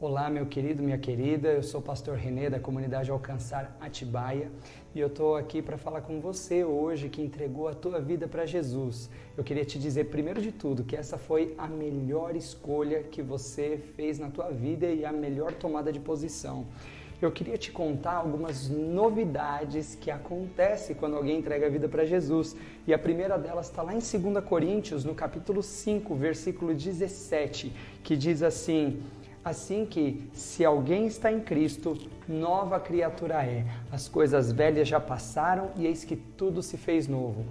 Olá, meu querido, minha querida. Eu sou o pastor Renê da comunidade Alcançar Atibaia e eu estou aqui para falar com você hoje que entregou a tua vida para Jesus. Eu queria te dizer, primeiro de tudo, que essa foi a melhor escolha que você fez na tua vida e a melhor tomada de posição. Eu queria te contar algumas novidades que acontecem quando alguém entrega a vida para Jesus. E a primeira delas está lá em 2 Coríntios, no capítulo 5, versículo 17, que diz assim: Assim que, se alguém está em Cristo, nova criatura é. As coisas velhas já passaram e eis que tudo se fez novo.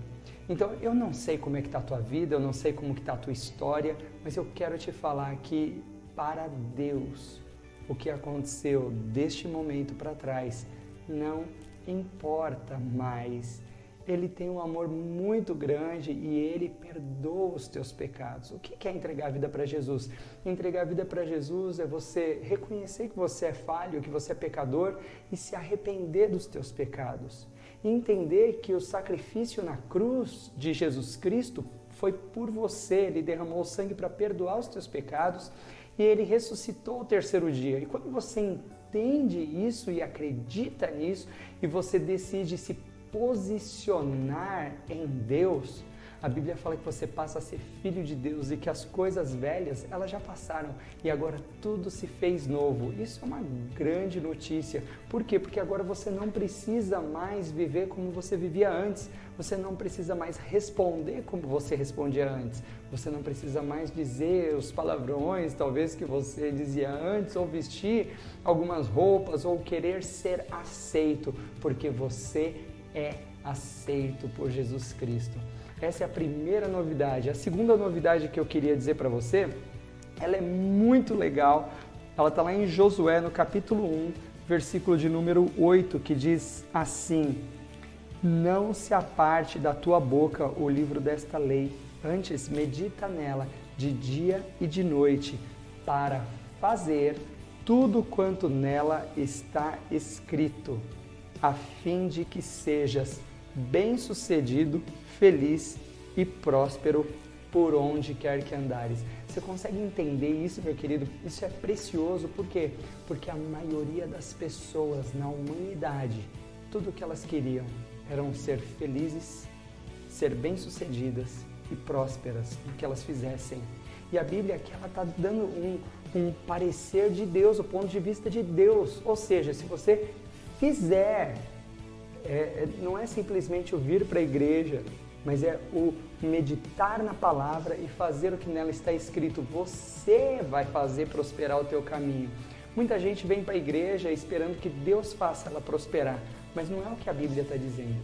Então, eu não sei como é que está a tua vida, eu não sei como que está a tua história, mas eu quero te falar que para Deus, o que aconteceu deste momento para trás não importa mais ele tem um amor muito grande e ele perdoa os teus pecados. O que é entregar a vida para Jesus? Entregar a vida para Jesus é você reconhecer que você é falho, que você é pecador e se arrepender dos teus pecados. Entender que o sacrifício na cruz de Jesus Cristo foi por você, ele derramou sangue para perdoar os teus pecados e ele ressuscitou o terceiro dia. E quando você entende isso e acredita nisso e você decide se posicionar em Deus, a Bíblia fala que você passa a ser filho de Deus e que as coisas velhas, elas já passaram e agora tudo se fez novo. Isso é uma grande notícia. Por quê? Porque agora você não precisa mais viver como você vivia antes. Você não precisa mais responder como você respondia antes. Você não precisa mais dizer os palavrões, talvez que você dizia antes, ou vestir algumas roupas, ou querer ser aceito, porque você é aceito por Jesus Cristo. Essa é a primeira novidade. A segunda novidade que eu queria dizer para você, ela é muito legal. Ela está lá em Josué, no capítulo 1, versículo de número 8, que diz assim: Não se aparte da tua boca o livro desta lei, antes medita nela de dia e de noite, para fazer tudo quanto nela está escrito a fim de que sejas bem-sucedido, feliz e próspero por onde quer que andares. Você consegue entender isso, meu querido? Isso é precioso, por quê? Porque a maioria das pessoas na humanidade, tudo o que elas queriam eram ser felizes, ser bem-sucedidas e prósperas no que elas fizessem. E a Bíblia aqui ela está dando um, um parecer de Deus, o ponto de vista de Deus. Ou seja, se você fizer. É, é, não é simplesmente o vir para a igreja, mas é o meditar na palavra e fazer o que nela está escrito. Você vai fazer prosperar o teu caminho. Muita gente vem para a igreja esperando que Deus faça ela prosperar, mas não é o que a Bíblia está dizendo.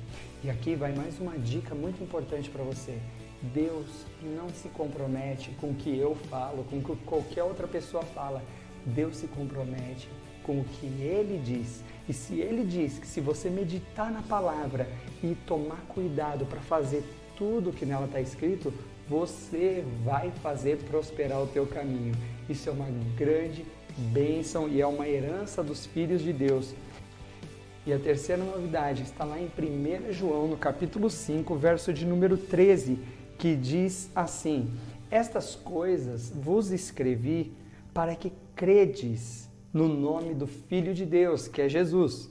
E aqui vai mais uma dica muito importante para você. Deus não se compromete com o que eu falo, com o que qualquer outra pessoa fala. Deus se compromete com o que ele diz. E se ele diz que se você meditar na palavra e tomar cuidado para fazer tudo que nela está escrito, você vai fazer prosperar o teu caminho. Isso é uma grande bênção e é uma herança dos filhos de Deus. E a terceira novidade está lá em 1 João, no capítulo 5, verso de número 13, que diz assim: Estas coisas vos escrevi para que credes no nome do Filho de Deus, que é Jesus,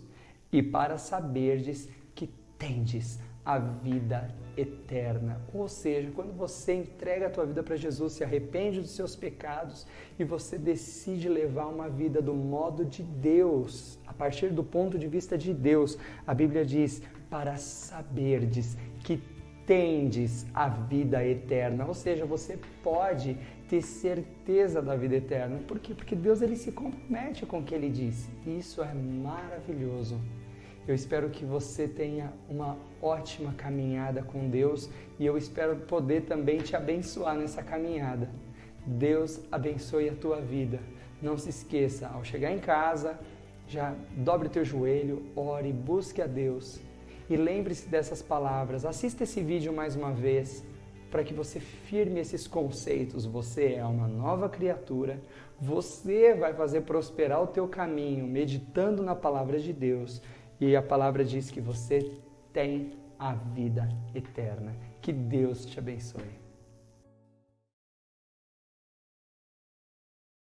e para saberdes que tendes a vida eterna. Ou seja, quando você entrega a tua vida para Jesus, se arrepende dos seus pecados e você decide levar uma vida do modo de Deus, a partir do ponto de vista de Deus, a Bíblia diz: para saberdes que tendes a vida eterna. Ou seja, você pode ter certeza da vida eterna. Por quê? Porque Deus ele se compromete com o que ele diz. Isso é maravilhoso. Eu espero que você tenha uma ótima caminhada com Deus e eu espero poder também te abençoar nessa caminhada. Deus abençoe a tua vida. Não se esqueça, ao chegar em casa, já dobre teu joelho, ore, busque a Deus e lembre-se dessas palavras. Assista esse vídeo mais uma vez para que você firme esses conceitos. Você é uma nova criatura, você vai fazer prosperar o teu caminho meditando na palavra de Deus. E a palavra diz que você tem a vida eterna. Que Deus te abençoe.